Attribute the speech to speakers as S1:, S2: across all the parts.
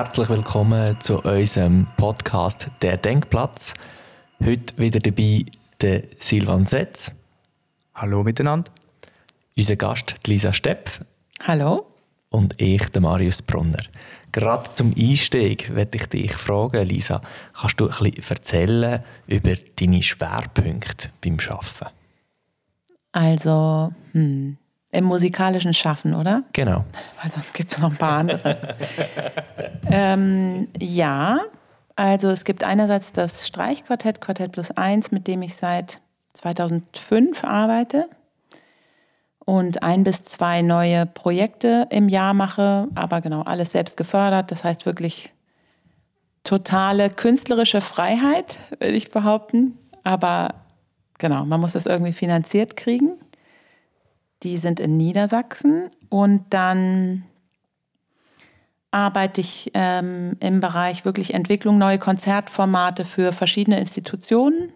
S1: herzlich willkommen zu unserem Podcast Der Denkplatz. Heute wieder dabei der Silvan Setz.
S2: Hallo miteinander.
S1: Unser Gast Lisa Stepf.
S3: Hallo.
S1: Und ich, der Marius Brunner. Gerade zum Einstieg werde ich dich fragen, Lisa, kannst du ein bisschen erzählen über deine Schwerpunkte beim Arbeiten?
S3: Also, hm, im musikalischen Schaffen, oder?
S1: Genau.
S3: Weil sonst gibt es noch ein paar andere. ähm, ja, also es gibt einerseits das Streichquartett, Quartett plus eins, mit dem ich seit 2005 arbeite und ein bis zwei neue Projekte im Jahr mache, aber genau alles selbst gefördert. Das heißt wirklich totale künstlerische Freiheit, würde ich behaupten. Aber genau, man muss das irgendwie finanziert kriegen. Die sind in Niedersachsen und dann arbeite ich ähm, im Bereich wirklich Entwicklung, neue Konzertformate für verschiedene Institutionen,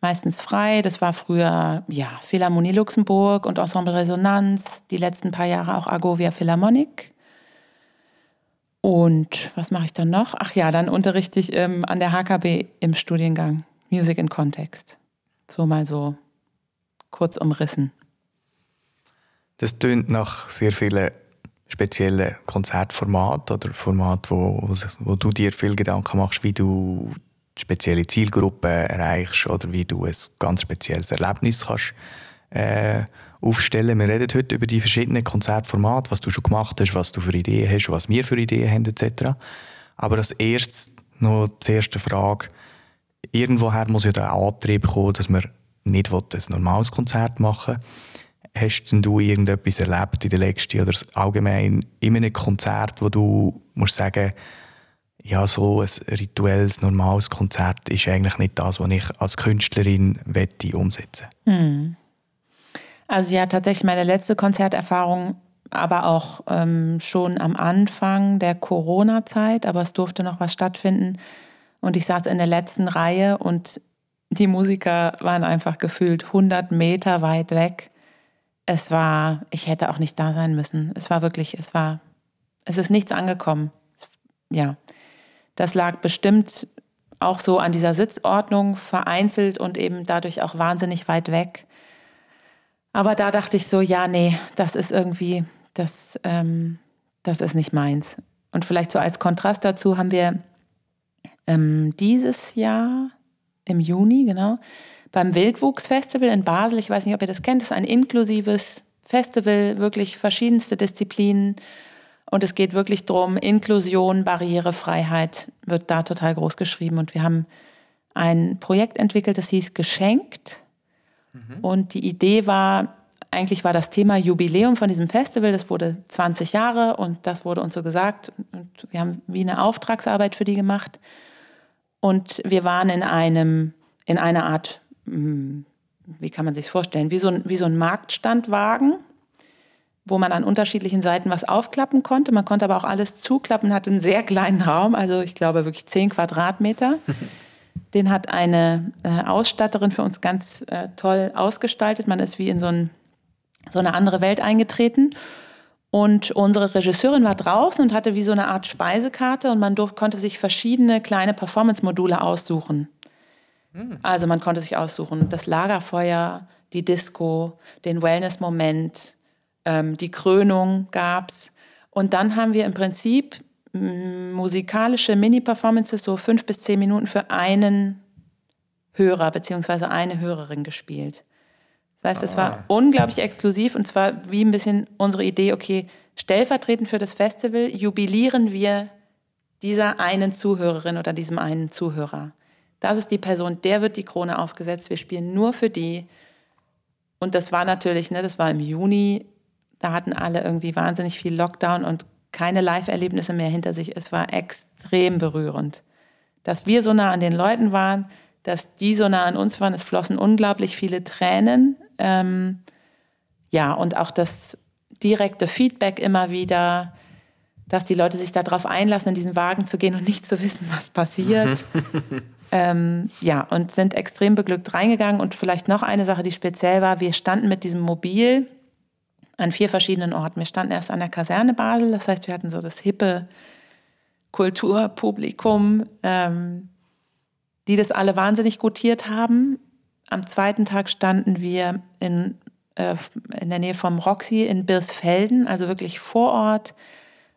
S3: meistens frei. Das war früher ja, Philharmonie Luxemburg und Ensemble Resonanz, die letzten paar Jahre auch Agovia Philharmonic. Und was mache ich dann noch? Ach ja, dann unterrichte ich ähm, an der HKB im Studiengang Music in Context. So mal so kurz umrissen.
S2: Das tönt nach sehr vielen speziellen Konzertformaten oder Formaten, wo, wo du dir viel Gedanken machst, wie du spezielle Zielgruppen erreichst oder wie du ein ganz spezielles Erlebnis kannst äh, aufstellen. Wir reden heute über die verschiedenen Konzertformate, was du schon gemacht hast, was du für Ideen hast, was wir für Ideen haben etc. Aber als erstes noch die erste Frage. Irgendwoher muss ja der Antrieb kommen, dass man nicht ein normales Konzert machen will Hast denn du irgendetwas erlebt in den letzten oder allgemein in einem Konzert, wo du musst sagen, ja, so ein rituelles, normales Konzert ist eigentlich nicht das, was ich als Künstlerin wette umsetzen.
S3: Hm. Also ja, tatsächlich meine letzte Konzerterfahrung, aber auch ähm, schon am Anfang der Corona-Zeit, aber es durfte noch was stattfinden. Und ich saß in der letzten Reihe und die Musiker waren einfach gefühlt 100 Meter weit weg es war, ich hätte auch nicht da sein müssen. Es war wirklich, es war, es ist nichts angekommen. Ja, das lag bestimmt auch so an dieser Sitzordnung vereinzelt und eben dadurch auch wahnsinnig weit weg. Aber da dachte ich so, ja, nee, das ist irgendwie, das, ähm, das ist nicht meins. Und vielleicht so als Kontrast dazu haben wir ähm, dieses Jahr im Juni, genau, beim Wildwuchsfestival in Basel. Ich weiß nicht, ob ihr das kennt. Das ist ein inklusives Festival, wirklich verschiedenste Disziplinen. Und es geht wirklich darum, Inklusion, Barrierefreiheit wird da total groß geschrieben. Und wir haben ein Projekt entwickelt, das hieß Geschenkt. Mhm. Und die Idee war, eigentlich war das Thema Jubiläum von diesem Festival, das wurde 20 Jahre und das wurde uns so gesagt. Und wir haben wie eine Auftragsarbeit für die gemacht. Und wir waren in einem, in einer Art wie kann man sich vorstellen, wie so ein, wie so ein Marktstandwagen, wo man an unterschiedlichen Seiten was aufklappen konnte. Man konnte aber auch alles zuklappen, hatte einen sehr kleinen Raum, also ich glaube wirklich zehn Quadratmeter. Den hat eine äh, Ausstatterin für uns ganz äh, toll ausgestaltet. Man ist wie in so, ein, so eine andere Welt eingetreten. Und unsere Regisseurin war draußen und hatte wie so eine Art Speisekarte und man durfte, konnte sich verschiedene kleine Performance-Module aussuchen. Also man konnte sich aussuchen, das Lagerfeuer, die Disco, den Wellness-Moment, ähm, die Krönung gab es. Und dann haben wir im Prinzip musikalische Mini-Performances, so fünf bis zehn Minuten für einen Hörer bzw. eine Hörerin gespielt. Das heißt, es war ah. unglaublich exklusiv und zwar wie ein bisschen unsere Idee, okay, stellvertretend für das Festival jubilieren wir dieser einen Zuhörerin oder diesem einen Zuhörer. Das ist die Person, der wird die Krone aufgesetzt. Wir spielen nur für die. Und das war natürlich, ne, das war im Juni, da hatten alle irgendwie wahnsinnig viel Lockdown und keine Live-Erlebnisse mehr hinter sich. Es war extrem berührend, dass wir so nah an den Leuten waren, dass die so nah an uns waren. Es flossen unglaublich viele Tränen. Ähm, ja, und auch das direkte Feedback immer wieder, dass die Leute sich darauf einlassen, in diesen Wagen zu gehen und nicht zu wissen, was passiert. Ähm, ja, und sind extrem beglückt reingegangen. Und vielleicht noch eine Sache, die speziell war, wir standen mit diesem Mobil an vier verschiedenen Orten. Wir standen erst an der Kaserne Basel, das heißt, wir hatten so das hippe Kulturpublikum, ähm, die das alle wahnsinnig gutiert haben. Am zweiten Tag standen wir in, äh, in der Nähe vom Roxy in Birsfelden, also wirklich vor Ort.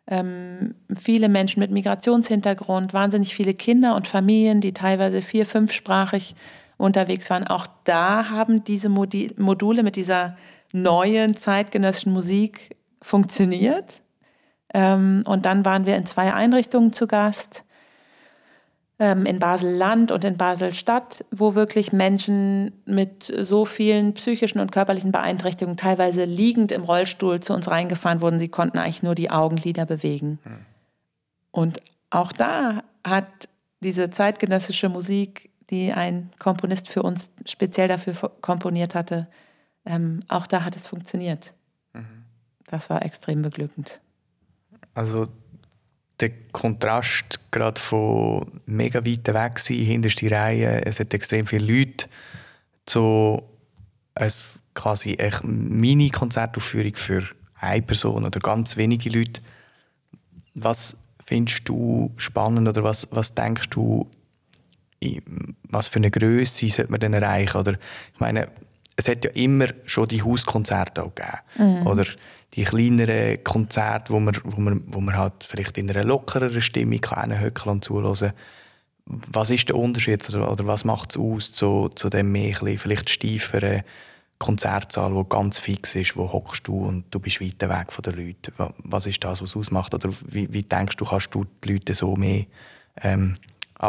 S3: Ähm, viele Menschen mit Migrationshintergrund, wahnsinnig viele Kinder und Familien, die teilweise vier-, fünfsprachig unterwegs waren. Auch da haben diese Module mit dieser neuen zeitgenössischen Musik funktioniert. Ähm, und dann waren wir in zwei Einrichtungen zu Gast, in Basel-Land und in Basel-Stadt, wo wirklich Menschen mit so vielen psychischen und körperlichen Beeinträchtigungen, teilweise liegend im Rollstuhl, zu uns reingefahren wurden. Sie konnten eigentlich nur die Augenlider bewegen. Hm. Und auch da hat diese zeitgenössische Musik, die ein Komponist für uns speziell dafür komponiert hatte, ähm, auch da hat es funktioniert. Mhm. Das war extrem beglückend.
S2: Also der Kontrast gerade von mega weit weg sein, hinterste Reihe, es hat extrem viele Leute, zu ein quasi eine Mini-Konzertaufführung für eine Person oder ganz wenige Leute. Was findest du spannend oder was, was denkst du, was für eine Größe sollte man denn erreichen? Oder ich meine, es hat ja immer schon die Hauskonzerte auch gegeben. Mhm. Oder die kleineren Konzerte, wo man, wo, man, wo man halt vielleicht in einer lockereren Stimmung kann und zuhören Was ist der Unterschied oder, oder was macht es aus zu, zu dem mehr vielleicht steiferen Konzertsaal, wo ganz fix ist, wo hockst du und du bist weit weg von den Leuten? Was ist das, was es ausmacht? Oder wie, wie denkst du, kannst du die Leute so mehr ähm,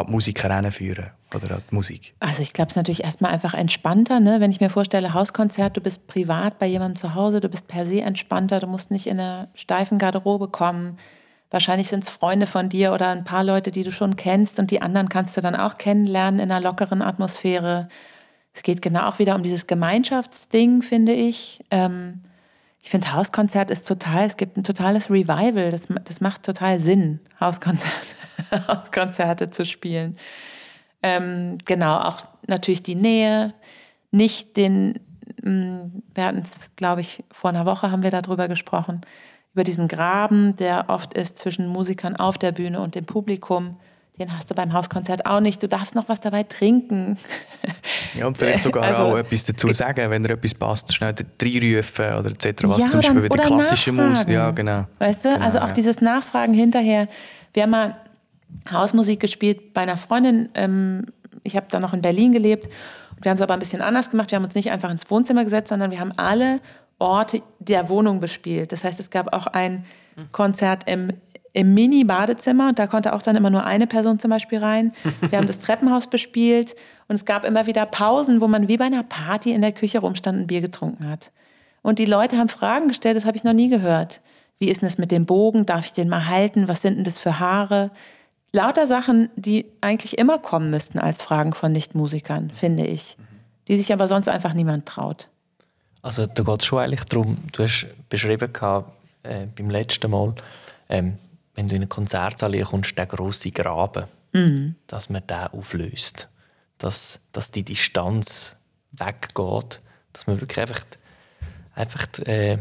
S2: an die Musik heranführen? oder die Musik?
S3: Also ich glaube, es ist natürlich erstmal einfach entspannter. Ne? Wenn ich mir vorstelle, Hauskonzert, du bist privat bei jemandem zu Hause, du bist per se entspannter, du musst nicht in einer steifen Garderobe kommen. Wahrscheinlich sind es Freunde von dir oder ein paar Leute, die du schon kennst und die anderen kannst du dann auch kennenlernen in einer lockeren Atmosphäre. Es geht genau auch wieder um dieses Gemeinschaftsding, finde ich. Ähm, ich finde, Hauskonzert ist total, es gibt ein totales Revival. Das, das macht total Sinn, Hauskonzerte, Hauskonzerte zu spielen. Ähm, genau, auch natürlich die Nähe, nicht den, mm, wir hatten es, glaube ich, vor einer Woche haben wir darüber gesprochen, über diesen Graben, der oft ist zwischen Musikern auf der Bühne und dem Publikum. Den hast du beim Hauskonzert auch nicht. Du darfst noch was dabei trinken.
S2: Ja, und vielleicht sogar also, auch etwas dazu sagen, wenn dir etwas passt, schnell reinrufen oder etc. Was ja, zum Beispiel bei der klassischen Musik. Ja, genau.
S3: Weißt du,
S2: genau,
S3: also auch ja. dieses Nachfragen hinterher. Wir haben mal Hausmusik gespielt bei einer Freundin. Ähm, ich habe da noch in Berlin gelebt. Wir haben es aber ein bisschen anders gemacht. Wir haben uns nicht einfach ins Wohnzimmer gesetzt, sondern wir haben alle Orte der Wohnung bespielt. Das heißt, es gab auch ein Konzert im, im Mini-Badezimmer. Da konnte auch dann immer nur eine Person zum Beispiel rein. Wir haben das Treppenhaus bespielt und es gab immer wieder Pausen, wo man wie bei einer Party in der Küche rumstand und Bier getrunken hat. Und die Leute haben Fragen gestellt, das habe ich noch nie gehört. Wie ist denn es mit dem Bogen? Darf ich den mal halten? Was sind denn das für Haare? lauter Sachen, die eigentlich immer kommen müssten als Fragen von Nichtmusikern, finde ich. Die sich aber sonst einfach niemand traut.
S1: Also da geht es schon eigentlich darum, du hast beschrieben gehabt, äh, beim letzten Mal, ähm, wenn du in eine Konzertsaal kommst, der große Graben, mhm. dass man den auflöst. Dass, dass die Distanz weggeht, dass man wirklich einfach, einfach äh,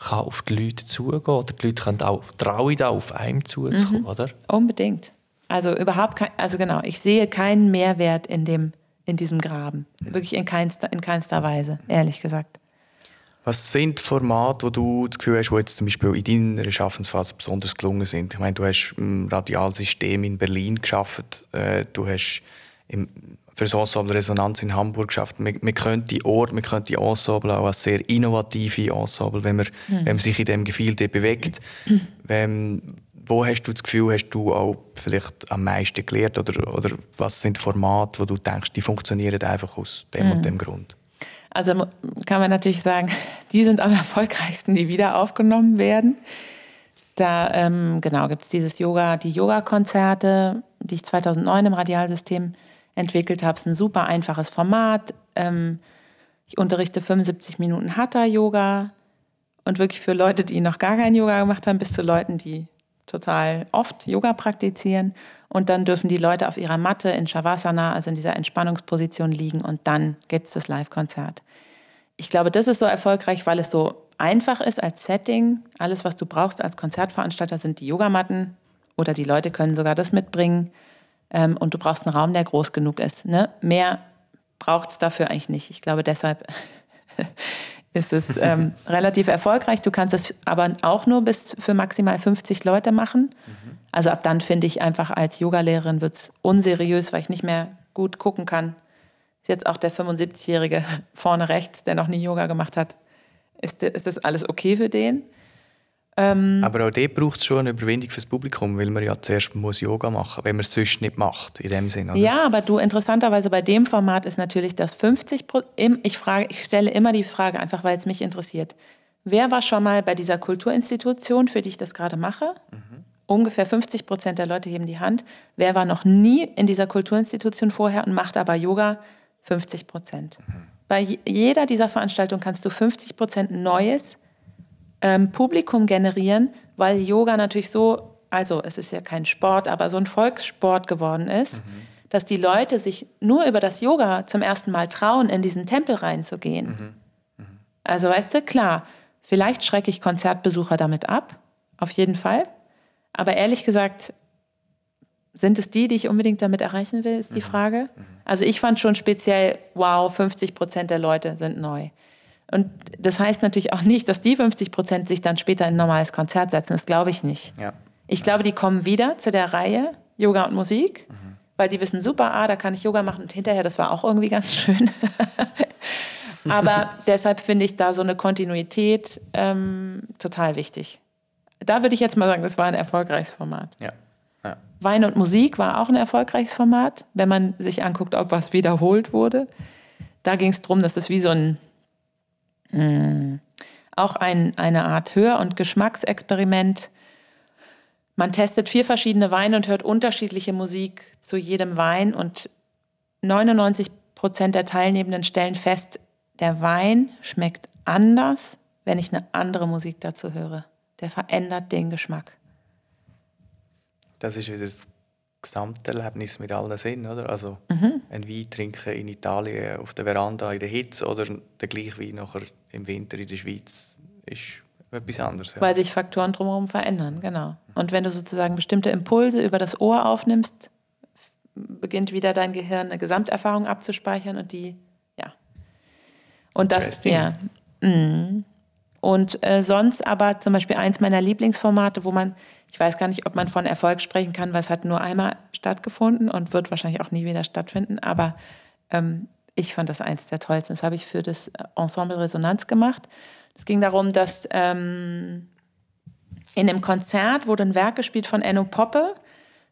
S1: kann auf die Leute zugehen oder die Leute können auch trauen, da auf einem zuzukommen, mhm. oder?
S3: Unbedingt. Also überhaupt kein, also genau, ich sehe keinen Mehrwert in, dem, in diesem Graben. Wirklich in keinster, in keinster Weise, ehrlich gesagt.
S2: Was sind Formate, wo du das Gefühl hast, die jetzt zum Beispiel in deiner Schaffensphase besonders gelungen sind? Ich meine, du hast ein Radialsystem in Berlin geschaffen, äh, du hast im für das Ensemble Resonanz in Hamburg geschafft. Man, man könnte die Ort, man könnte die Ensemble auch als sehr innovative Ensemble, wenn man, mhm. wenn man sich in dem Gefilde bewegt. Mhm. Wenn, wo hast du das Gefühl, hast du auch vielleicht am meisten gelernt oder, oder was sind Formate, wo du denkst, die funktionieren einfach aus dem mhm. und dem Grund?
S3: Also kann man natürlich sagen, die sind am erfolgreichsten, die wieder aufgenommen werden. Da ähm, genau gibt es dieses Yoga, die Yoga-Konzerte, die ich 2009 im Radialsystem entwickelt habe. Es ist ein super einfaches Format. Ähm, ich unterrichte 75 Minuten Hatha-Yoga und wirklich für Leute, die noch gar kein Yoga gemacht haben, bis zu Leuten, die total oft Yoga praktizieren. Und dann dürfen die Leute auf ihrer Matte in Shavasana, also in dieser Entspannungsposition liegen und dann gibt es das Live-Konzert. Ich glaube, das ist so erfolgreich, weil es so einfach ist als Setting. Alles, was du brauchst als Konzertveranstalter, sind die Yogamatten oder die Leute können sogar das mitbringen. Ähm, und du brauchst einen Raum, der groß genug ist. Ne? Mehr braucht es dafür eigentlich nicht. Ich glaube, deshalb ist es ähm, relativ erfolgreich. Du kannst es aber auch nur bis für maximal 50 Leute machen. Mhm. Also ab dann finde ich einfach als Yogalehrerin wird es unseriös, weil ich nicht mehr gut gucken kann. Ist jetzt auch der 75-Jährige vorne rechts, der noch nie Yoga gemacht hat. Ist, ist das alles okay für den?
S2: Ähm, Aber auch dort braucht es schon eine Überwindung fürs Publikum, weil man ja zuerst muss Yoga machen muss, wenn man es sonst nicht macht, in dem Sinne.
S3: Ja, aber du, interessanterweise bei dem Format ist natürlich das 50 ich, frage, ich stelle immer die Frage, einfach weil es mich interessiert. Wer war schon mal bei dieser Kulturinstitution, für die ich das gerade mache? Mhm. Ungefähr 50 Prozent der Leute heben die Hand. Wer war noch nie in dieser Kulturinstitution vorher und macht aber Yoga? 50 Prozent. Mhm. Bei jeder dieser Veranstaltungen kannst du 50 Prozent Neues ähm, Publikum generieren, weil Yoga natürlich so, also es ist ja kein Sport, aber so ein Volkssport geworden ist, mhm. dass die Leute sich nur über das Yoga zum ersten Mal trauen, in diesen Tempel reinzugehen. Mhm. Mhm. Also weißt du, klar, vielleicht schrecke ich Konzertbesucher damit ab, auf jeden Fall. Aber ehrlich gesagt, sind es die, die ich unbedingt damit erreichen will, ist die mhm. Frage. Mhm. Also ich fand schon speziell, wow, 50 Prozent der Leute sind neu. Und das heißt natürlich auch nicht, dass die 50 Prozent sich dann später in ein normales Konzert setzen. Das glaube ich nicht. Ja. Ich glaube, die kommen wieder zu der Reihe Yoga und Musik, mhm. weil die wissen, super, ah, da kann ich Yoga machen und hinterher, das war auch irgendwie ganz schön. Aber deshalb finde ich da so eine Kontinuität ähm, total wichtig. Da würde ich jetzt mal sagen, das war ein erfolgreiches Format.
S2: Ja. ja.
S3: Wein und Musik war auch ein erfolgreiches Format, wenn man sich anguckt, ob was wiederholt wurde. Da ging es darum, dass das wie so ein Mm. Auch ein, eine Art Hör- und Geschmacksexperiment. Man testet vier verschiedene Weine und hört unterschiedliche Musik zu jedem Wein und 99 Prozent der Teilnehmenden stellen fest, der Wein schmeckt anders, wenn ich eine andere Musik dazu höre. Der verändert den Geschmack.
S2: Das ist wieder das Gesamterlebnis mit allen Sinnen, oder? Also mhm. ein Wein trinken in Italien auf der Veranda in der Hitze oder der gleiche Wein nachher im Winter in der Schweiz ist etwas anderes.
S3: Ja. Weil sich Faktoren drumherum verändern, genau. Und wenn du sozusagen bestimmte Impulse über das Ohr aufnimmst, beginnt wieder dein Gehirn eine Gesamterfahrung abzuspeichern und die, ja. Und das, ja. Mm. Und äh, sonst aber zum Beispiel eins meiner Lieblingsformate, wo man ich weiß gar nicht, ob man von Erfolg sprechen kann, weil es hat nur einmal stattgefunden und wird wahrscheinlich auch nie wieder stattfinden. Aber ähm, ich fand das eins der tollsten. Das habe ich für das Ensemble Resonanz gemacht. Es ging darum, dass ähm, in einem Konzert wurde ein Werk gespielt von Enno Poppe.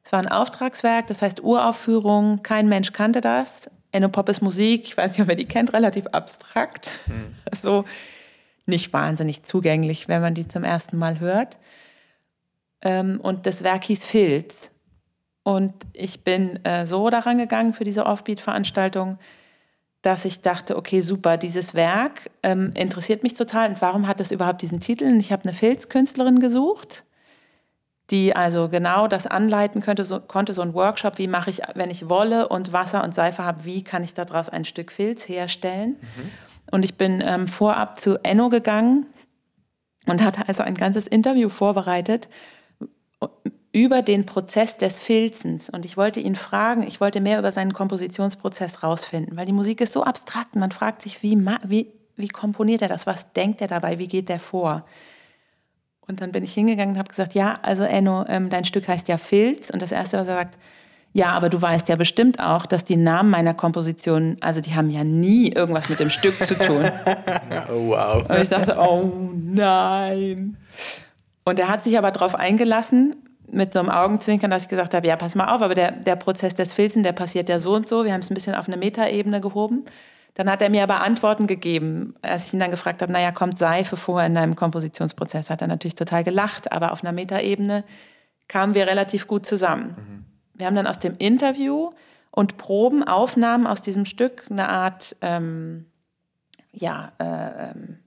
S3: Es war ein Auftragswerk, das heißt Uraufführung. Kein Mensch kannte das. Enno Poppes Musik, ich weiß nicht, ob ihr die kennt, relativ abstrakt. Mhm. So nicht wahnsinnig zugänglich, wenn man die zum ersten Mal hört. Ähm, und das Werk hieß Filz. Und ich bin äh, so daran gegangen für diese Offbeat-Veranstaltung, dass ich dachte, okay, super, dieses Werk ähm, interessiert mich total. Und warum hat das überhaupt diesen Titel? Und ich habe eine Filzkünstlerin gesucht, die also genau das anleiten könnte, so, konnte so ein Workshop, wie mache ich, wenn ich Wolle und Wasser und Seife habe, wie kann ich daraus ein Stück Filz herstellen? Mhm. Und ich bin ähm, vorab zu Enno gegangen und hatte also ein ganzes Interview vorbereitet über den Prozess des Filzens. Und ich wollte ihn fragen, ich wollte mehr über seinen Kompositionsprozess rausfinden, weil die Musik ist so abstrakt und man fragt sich, wie, wie, wie komponiert er das? Was denkt er dabei? Wie geht er vor? Und dann bin ich hingegangen und habe gesagt, ja, also Enno, ähm, dein Stück heißt ja Filz. Und das Erste, was er sagt, ja, aber du weißt ja bestimmt auch, dass die Namen meiner Kompositionen, also die haben ja nie irgendwas mit dem Stück zu tun.
S2: oh, wow.
S3: Und ich dachte, oh nein. Und er hat sich aber darauf eingelassen, mit so einem Augenzwinkern, dass ich gesagt habe, ja, pass mal auf, aber der, der Prozess des Filzen, der passiert ja so und so. Wir haben es ein bisschen auf eine Metaebene gehoben. Dann hat er mir aber Antworten gegeben. Als ich ihn dann gefragt habe, naja, kommt Seife vor in deinem Kompositionsprozess, hat er natürlich total gelacht, aber auf einer Metaebene kamen wir relativ gut zusammen. Mhm. Wir haben dann aus dem Interview und Proben, Aufnahmen aus diesem Stück eine Art, ähm, ja, äh, ähm,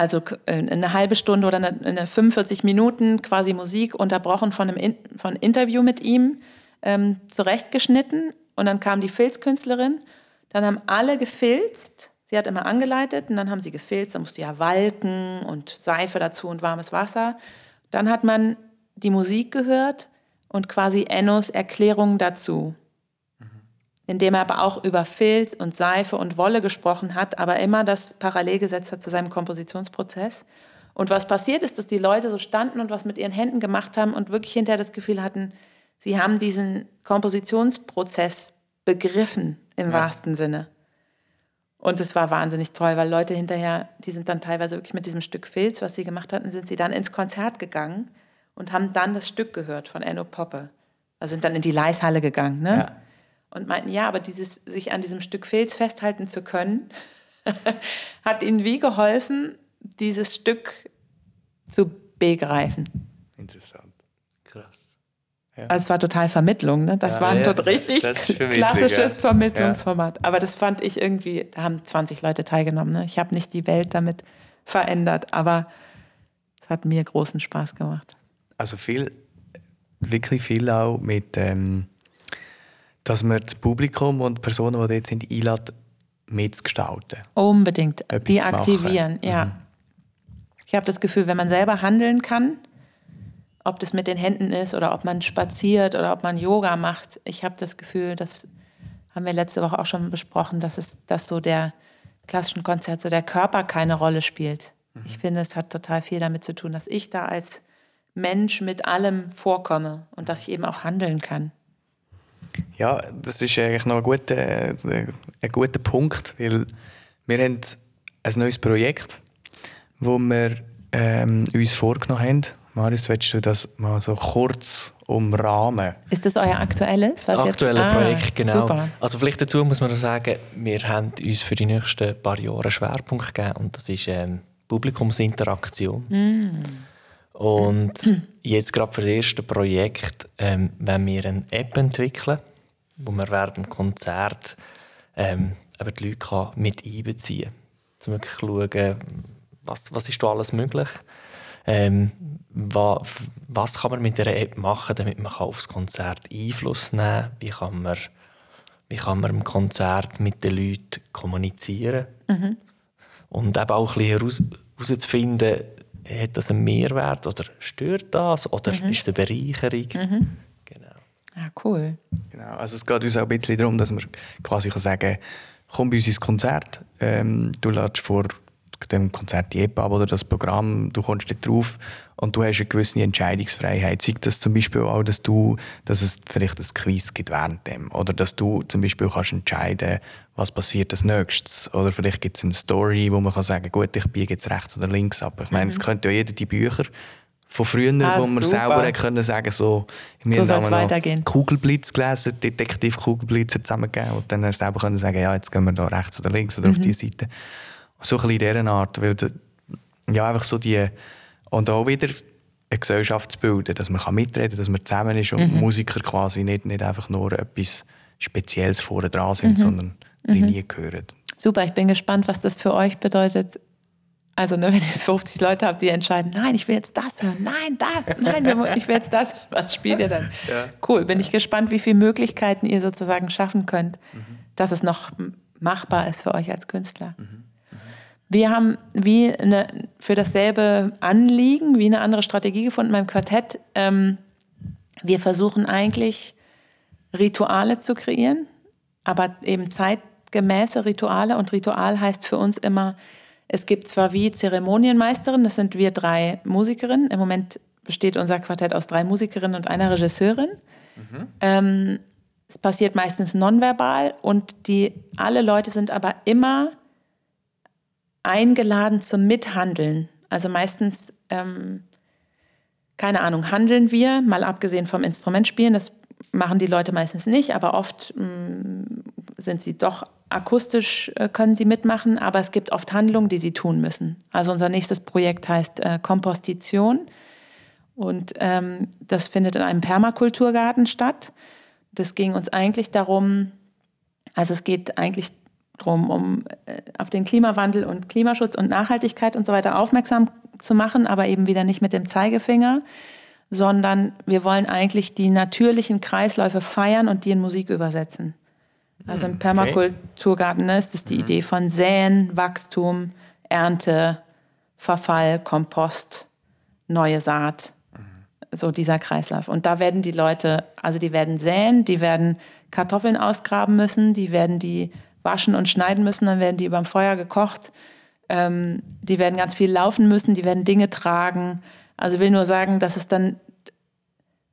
S3: also äh, eine halbe Stunde oder eine, eine 45 Minuten quasi Musik unterbrochen von einem In von Interview mit ihm ähm, zurechtgeschnitten und dann kam die Filzkünstlerin. Dann haben alle gefilzt. Sie hat immer angeleitet und dann haben sie gefilzt. Da musste ja Walken und Seife dazu und warmes Wasser. Dann hat man die Musik gehört und quasi Ennos Erklärung dazu. Indem er aber auch über Filz und Seife und Wolle gesprochen hat, aber immer das parallel gesetzt hat zu seinem Kompositionsprozess. Und was passiert ist, dass die Leute so standen und was mit ihren Händen gemacht haben und wirklich hinterher das Gefühl hatten, sie haben diesen Kompositionsprozess begriffen im ja. wahrsten Sinne. Und es war wahnsinnig toll, weil Leute hinterher, die sind dann teilweise wirklich mit diesem Stück Filz, was sie gemacht hatten, sind sie dann ins Konzert gegangen und haben dann das Stück gehört von Enno Poppe. Also sind dann in die Leishalle gegangen, ne? Ja. Und meinten, ja, aber dieses, sich an diesem Stück Filz festhalten zu können, hat ihnen wie geholfen, dieses Stück zu begreifen.
S2: Interessant. Krass.
S3: Ja. Also es war total Vermittlung, ne? Das ja, war ein ja, richtig das, das klassisches Vermittlungsformat. Aber das fand ich irgendwie, da haben 20 Leute teilgenommen. Ne? Ich habe nicht die Welt damit verändert, aber es hat mir großen Spaß gemacht.
S2: Also viel, wirklich viel auch mit, ähm, dass man das Publikum und die Personen, die dort sind, einlädt, mitzugestalten.
S3: Unbedingt, Etwas die aktivieren, ja. Mhm. Ich habe das Gefühl, wenn man selber handeln kann, ob das mit den Händen ist oder ob man spaziert oder ob man Yoga macht. Ich habe das Gefühl, das haben wir letzte Woche auch schon besprochen, dass es dass so der klassischen Konzert so der Körper keine Rolle spielt. Mhm. Ich finde, es hat total viel damit zu tun, dass ich da als Mensch mit allem vorkomme und dass ich eben auch handeln kann.
S2: Ja, das ist eigentlich noch ein guter, ein guter Punkt, weil wir haben ein neues Projekt, wo wir ähm, uns vorgenommen haben Marius, willst du das mal so kurz umrahmen?
S3: Ist das euer aktuelles?
S1: Das aktuelle jetzt? Projekt, ah, genau. Super. Also vielleicht dazu muss man sagen, wir haben uns für die nächsten paar Jahre einen Schwerpunkt gegeben und das ist ähm, Publikumsinteraktion. Mm. Und jetzt gerade für das erste Projekt ähm, wenn wir eine App entwickeln, wo wir während dem Konzert ähm, die Leute mit einbeziehen kann. Um wirklich zu schauen, was, was ist da alles möglich ähm, wa, was kann man mit dieser App machen, damit man aufs Konzert Einfluss nehmen kann? Wie kann man, wie kann man im Konzert mit den Leuten kommunizieren? Mhm. Und eben auch ein bisschen herauszufinden, hat das einen Mehrwert oder stört das oder mhm. ist es eine Bereicherung? Mhm.
S3: Genau. Ja, cool.
S2: Genau, also es geht uns auch ein bisschen darum, dass man quasi sagen kann, komm bei uns ins Konzert, ähm, du lädst vor dem Konzert die App ab oder das Programm, du kommst nicht drauf und du hast eine gewisse Entscheidungsfreiheit. Sei das zum Beispiel auch, dass du, dass es vielleicht ein Quiz gibt während dem oder dass du zum Beispiel kannst entscheiden, was passiert als nächstes oder vielleicht gibt es eine Story, wo man kann sagen, gut, ich biege jetzt rechts oder links ab. Ich meine, mhm. es könnte ja jeder die Bücher von früher, ah, wo man super. selber können sagen so,
S3: wir so haben weitergehen.
S2: Kugelblitz gelesen, Detektiv Kugelblitz zusammengegeben und dann selber können sagen, ja, jetzt gehen wir da rechts oder links oder mhm. auf die Seite. So ein bisschen in dieser Art. Weil, ja, einfach so die, und auch wieder eine Gesellschaft zu bilden, dass man mitreden kann, dass man zusammen ist und mhm. Musiker quasi nicht, nicht einfach nur etwas Spezielles vorne dran sind, mhm. sondern mhm. nie gehören.
S3: Super, ich bin gespannt, was das für euch bedeutet. Also, ne, wenn ihr 50 Leute habt, die entscheiden, nein, ich will jetzt das hören, nein, das, nein, ich will jetzt das hören. Was spielt ihr dann? Ja. Cool, bin ich gespannt, wie viele Möglichkeiten ihr sozusagen schaffen könnt, mhm. dass es noch machbar ist für euch als Künstler. Mhm. Wir haben wie eine, für dasselbe Anliegen, wie eine andere Strategie gefunden beim Quartett. Ähm, wir versuchen eigentlich Rituale zu kreieren, aber eben zeitgemäße Rituale. Und Ritual heißt für uns immer, es gibt zwar wie Zeremonienmeisterin, das sind wir drei Musikerinnen. Im Moment besteht unser Quartett aus drei Musikerinnen und einer Regisseurin. Mhm. Ähm, es passiert meistens nonverbal und die, alle Leute sind aber immer eingeladen zum Mithandeln. Also meistens, ähm, keine Ahnung, handeln wir, mal abgesehen vom Instrumentspielen, das machen die Leute meistens nicht, aber oft mh, mm, sind sie doch akustisch, äh, können sie mitmachen, aber es gibt oft Handlungen, die sie tun müssen. Also unser nächstes Projekt heißt äh, Kompostition und ähm, das findet in einem Permakulturgarten statt. Das ging uns eigentlich darum, also es geht eigentlich drum, um äh, auf den Klimawandel und Klimaschutz und Nachhaltigkeit und so weiter aufmerksam zu machen, aber eben wieder nicht mit dem Zeigefinger, sondern wir wollen eigentlich die natürlichen Kreisläufe feiern und die in Musik übersetzen. Also im hm, Permakulturgarten ne, ist das die mhm. Idee von Säen, Wachstum, Ernte, Verfall, Kompost, neue Saat. Mhm. so dieser Kreislauf. Und da werden die Leute, also die werden säen, die werden Kartoffeln ausgraben müssen, die werden die waschen und schneiden müssen, dann werden die über dem Feuer gekocht. Ähm, die werden ganz viel laufen müssen, die werden Dinge tragen. Also will nur sagen, dass es dann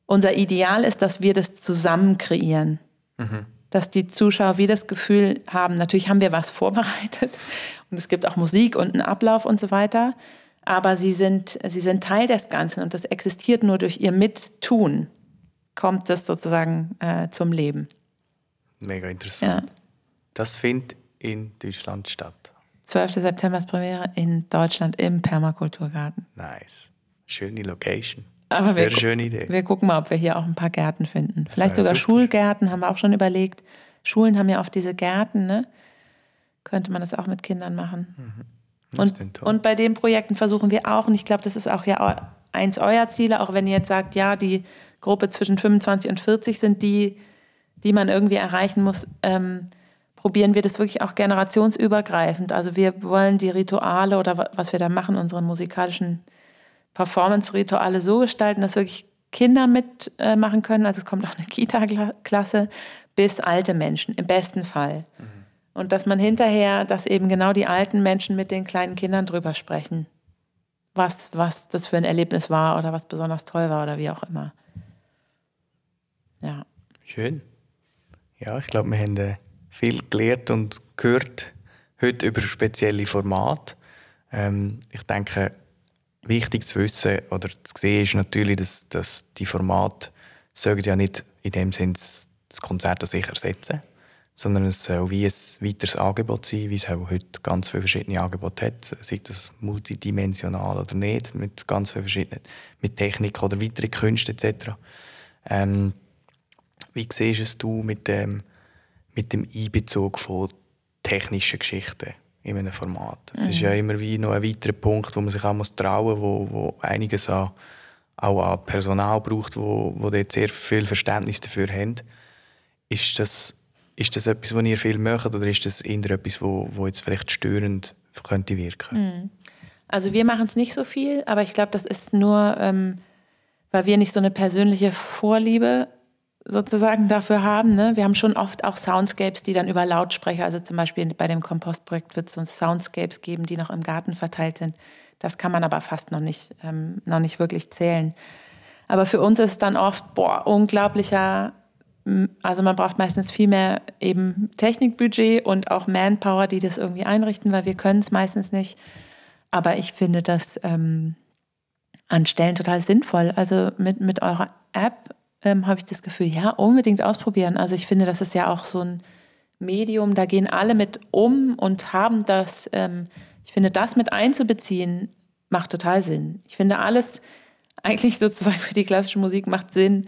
S3: unser Ideal ist, dass wir das zusammen kreieren. Mhm. Dass die Zuschauer wie das Gefühl haben, natürlich haben wir was vorbereitet und es gibt auch Musik und einen Ablauf und so weiter, aber sie sind, sie sind Teil des Ganzen und das existiert nur durch ihr Mittun, kommt das sozusagen äh, zum Leben.
S2: Mega interessant. Ja. Das findet in Deutschland statt.
S3: 12. September ist Premiere in Deutschland im Permakulturgarten.
S2: Nice. Schöne Location.
S3: Aber Sehr wir, schöne Idee. Wir gucken mal, ob wir hier auch ein paar Gärten finden. Das Vielleicht sogar super. Schulgärten haben wir auch schon überlegt. Schulen haben ja oft diese Gärten, ne? Könnte man das auch mit Kindern machen. Mhm. Und, und bei den Projekten versuchen wir auch, und ich glaube, das ist auch ja eins eurer Ziele, auch wenn ihr jetzt sagt, ja, die Gruppe zwischen 25 und 40 sind die, die man irgendwie erreichen muss, ähm, probieren wir das wirklich auch generationsübergreifend. Also wir wollen die Rituale oder was wir da machen, unsere musikalischen Performance-Rituale so gestalten, dass wirklich Kinder mitmachen äh, können. Also es kommt auch eine Kita-Klasse bis alte Menschen, im besten Fall. Mhm. Und dass man hinterher, dass eben genau die alten Menschen mit den kleinen Kindern drüber sprechen, was, was das für ein Erlebnis war oder was besonders toll war oder wie auch immer. Ja.
S2: Schön. Ja, ich glaube, wir haben viel gelernt und gehört heute über spezielle Formate. Ähm, ich denke, wichtig zu wissen oder zu sehen ist natürlich, dass, dass die Formate ja nicht in dem Sinne das Konzert an sich ersetzen, sondern es soll wie ein weiteres Angebot sein, wie es heute ganz viele verschiedene Angebote hat, sei das multidimensional oder nicht, mit ganz vielen verschiedenen, mit Technik oder weiteren Künsten etc. Ähm, wie siehst du es mit dem, mit dem Einbezug von technischen Geschichten? in einem Format. Es mhm. ist ja immer wie noch ein weiterer Punkt, wo man sich auch muss trauen muss, wo, wo einiges an, auch an Personal braucht, wo, wo dort sehr viel Verständnis dafür haben. Ist das, ist das etwas, was ihr viel macht oder ist das eher etwas, wo, wo jetzt vielleicht störend könnte wirken?
S3: Mhm. Also wir machen es nicht so viel, aber ich glaube, das ist nur, ähm, weil wir nicht so eine persönliche Vorliebe sozusagen dafür haben. Ne? Wir haben schon oft auch Soundscapes, die dann über Lautsprecher, also zum Beispiel bei dem Kompostprojekt wird es uns Soundscapes geben, die noch im Garten verteilt sind. Das kann man aber fast noch nicht, ähm, noch nicht wirklich zählen. Aber für uns ist es dann oft, boah, unglaublicher, also man braucht meistens viel mehr eben Technikbudget und auch Manpower, die das irgendwie einrichten, weil wir können es meistens nicht. Aber ich finde das ähm, an Stellen total sinnvoll. Also mit, mit eurer App ähm, habe ich das Gefühl, ja, unbedingt ausprobieren. Also ich finde, das ist ja auch so ein Medium, da gehen alle mit um und haben das, ähm, ich finde, das mit einzubeziehen, macht total Sinn. Ich finde, alles eigentlich sozusagen für die klassische Musik macht Sinn,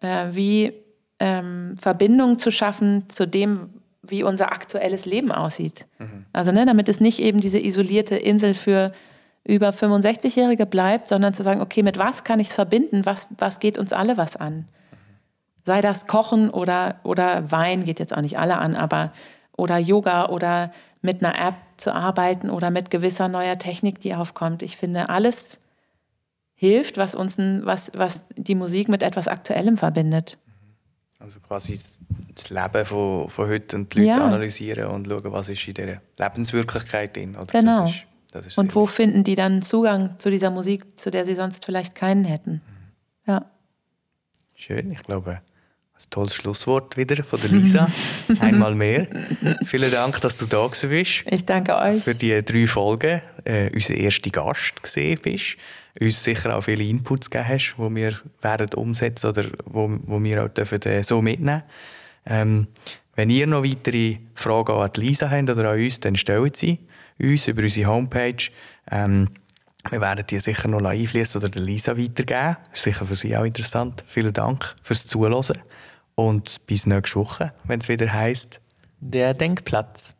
S3: äh, wie ähm, Verbindungen zu schaffen zu dem, wie unser aktuelles Leben aussieht. Mhm. Also, ne, damit es nicht eben diese isolierte Insel für über 65-Jährige bleibt, sondern zu sagen, okay, mit was kann ich es verbinden? Was, was geht uns alle was an? Sei das Kochen oder, oder Wein, geht jetzt auch nicht alle an, aber oder Yoga oder mit einer App zu arbeiten oder mit gewisser neuer Technik, die aufkommt. Ich finde, alles hilft, was uns was, was die Musik mit etwas Aktuellem verbindet.
S2: Also quasi das Leben von, von heute und die Leute ja. analysieren und schauen, was ist in dieser Lebenswirklichkeit drin. Oder
S3: genau. Das ist und wo finden die dann Zugang zu dieser Musik, zu der sie sonst vielleicht keinen hätten? Mhm. Ja.
S2: Schön, ich glaube, ein tolles Schlusswort wieder von der Lisa. Einmal mehr. Vielen Dank, dass du da bist.
S3: Ich danke euch.
S2: Für die drei Folgen äh, unser erster Gast gesehen bist. Uns sicher auch viele Inputs gegeben hast, die wir werden umsetzen oder wo, wo wir auch dürfen, äh, so mitnehmen ähm, Wenn ihr noch weitere Fragen an Lisa habt oder an uns, dann stellt sie uns über unsere Homepage. Ähm, wir werden die sicher noch einfließen oder der Lisa weitergeben. Ist sicher für Sie auch interessant. Vielen Dank fürs Zuhören und bis nächste Woche, wenn es wieder heißt
S1: Der Denkplatz.